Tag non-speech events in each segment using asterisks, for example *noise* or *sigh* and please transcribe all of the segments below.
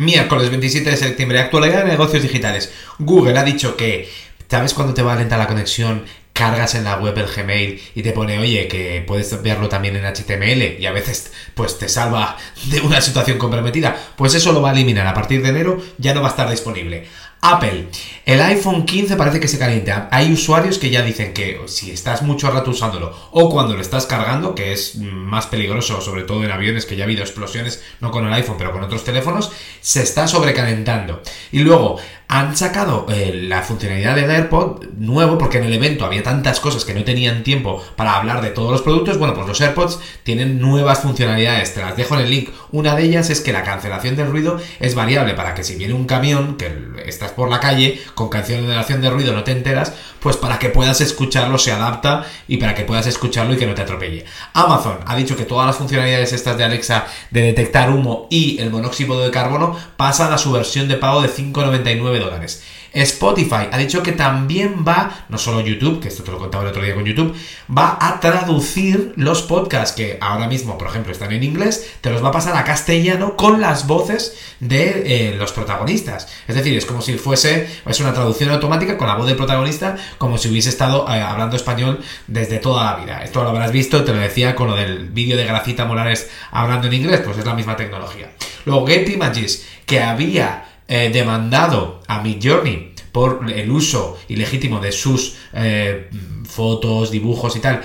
Miércoles 27 de septiembre, actualidad de negocios digitales. Google ha dicho que, ¿sabes cuando te va a la conexión? Cargas en la web el Gmail y te pone, oye, que puedes verlo también en HTML y a veces pues te salva de una situación comprometida. Pues eso lo va a eliminar. A partir de enero ya no va a estar disponible. Apple, el iPhone 15 parece que se calienta. Hay usuarios que ya dicen que si estás mucho rato usándolo o cuando lo estás cargando, que es más peligroso, sobre todo en aviones, que ya ha habido explosiones, no con el iPhone, pero con otros teléfonos, se está sobrecalentando. Y luego, han sacado eh, la funcionalidad del AirPod nuevo porque en el evento había tantas cosas que no tenían tiempo para hablar de todos los productos. Bueno, pues los AirPods tienen nuevas funcionalidades, te las dejo en el link. Una de ellas es que la cancelación del ruido es variable para que si viene un camión, que estás por la calle, con cancelación de ruido no te enteras, pues para que puedas escucharlo se adapta y para que puedas escucharlo y que no te atropelle. Amazon ha dicho que todas las funcionalidades estas de Alexa de detectar humo y el monóxido de carbono pasan a su versión de pago de 5,99 dólares. Spotify ha dicho que también va, no solo YouTube, que esto te lo contaba el otro día con YouTube, va a traducir los podcasts que ahora mismo, por ejemplo, están en inglés, te los va a pasar a castellano con las voces de eh, los protagonistas. Es decir, es como si fuese, es una traducción automática con la voz del protagonista, como si hubiese estado eh, hablando español desde toda la vida. Esto lo habrás visto, te lo decía con lo del vídeo de Gracita Morales hablando en inglés, pues es la misma tecnología. Luego, Get Images, que había eh, demandado a Midjourney por el uso ilegítimo de sus eh, fotos, dibujos y tal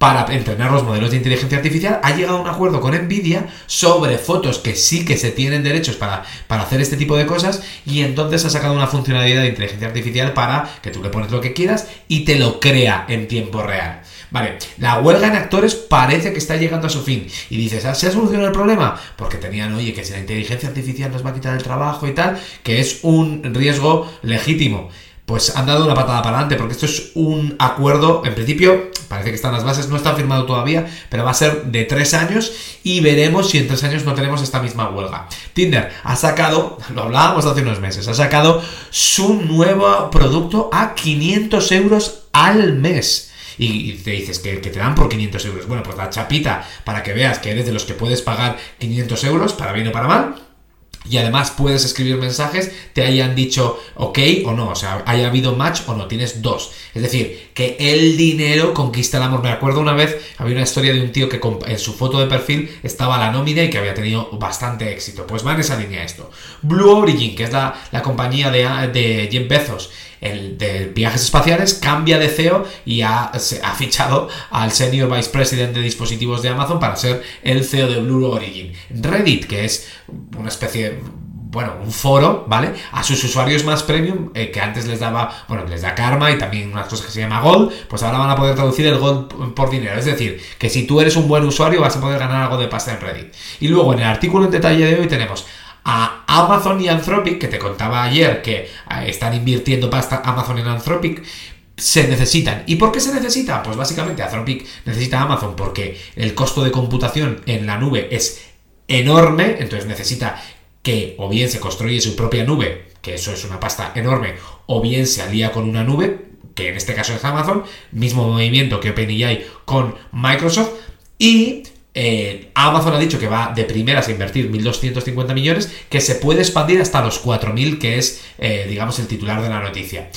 para entrenar los modelos de inteligencia artificial, ha llegado a un acuerdo con Nvidia sobre fotos que sí que se tienen derechos para, para hacer este tipo de cosas y entonces ha sacado una funcionalidad de inteligencia artificial para que tú le pones lo que quieras y te lo crea en tiempo real. Vale, la huelga en actores parece que está llegando a su fin. Y dices, ¿se ha solucionado el problema? Porque tenían, oye, que si la inteligencia artificial nos va a quitar el trabajo y tal, que es un riesgo legítimo pues han dado una patada para adelante, porque esto es un acuerdo, en principio, parece que están las bases, no está firmado todavía, pero va a ser de tres años y veremos si en tres años no tenemos esta misma huelga. Tinder ha sacado, *laughs* lo hablábamos hace unos meses, ha sacado su nuevo producto a 500 euros al mes y te dices que, te dan por 500 euros. Bueno, pues la chapita para que veas que eres de los que puedes pagar 500 euros, para bien o para mal, y además puedes escribir mensajes, te hayan dicho ok o no, o sea, haya habido match o no, tienes dos. Es decir, que el dinero conquista el amor. Me acuerdo una vez, había una historia de un tío que en su foto de perfil estaba la nómina y que había tenido bastante éxito. Pues va en esa línea esto. Blue Origin, que es la, compañía de, de Jeff Bezos, el de viajes espaciales, cambia de CEO y ha, ha fichado al Senior Vice President de dispositivos de Amazon para ser el CEO de Blue Origin. Reddit, que es una especie de bueno, un foro, ¿vale? A sus usuarios más premium, eh, que antes les daba, bueno, les da karma y también unas cosas que se llama gold, pues ahora van a poder traducir el gold por dinero. Es decir, que si tú eres un buen usuario vas a poder ganar algo de pasta en Reddit. Y luego en el artículo en detalle de hoy tenemos a Amazon y Anthropic, que te contaba ayer que eh, están invirtiendo pasta Amazon y Anthropic, se necesitan. ¿Y por qué se necesita? Pues básicamente Anthropic necesita Amazon porque el costo de computación en la nube es enorme, entonces necesita que o bien se construye su propia nube, que eso es una pasta enorme, o bien se alía con una nube, que en este caso es Amazon, mismo movimiento que OpenAI con Microsoft, y eh, Amazon ha dicho que va de primeras a invertir 1.250 millones, que se puede expandir hasta los 4.000, que es, eh, digamos, el titular de la noticia.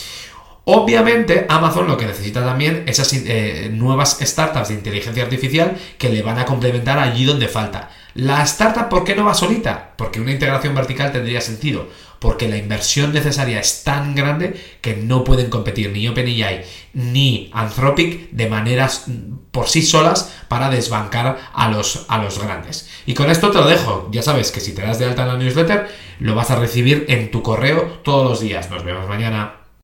Obviamente, Amazon lo que necesita también es esas eh, nuevas startups de inteligencia artificial que le van a complementar allí donde falta. La startup, ¿por qué no va solita? Porque una integración vertical tendría sentido. Porque la inversión necesaria es tan grande que no pueden competir ni OpenAI ni Anthropic de maneras mm, por sí solas para desbancar a los, a los grandes. Y con esto te lo dejo. Ya sabes que si te das de alta en la newsletter, lo vas a recibir en tu correo todos los días. Nos vemos mañana.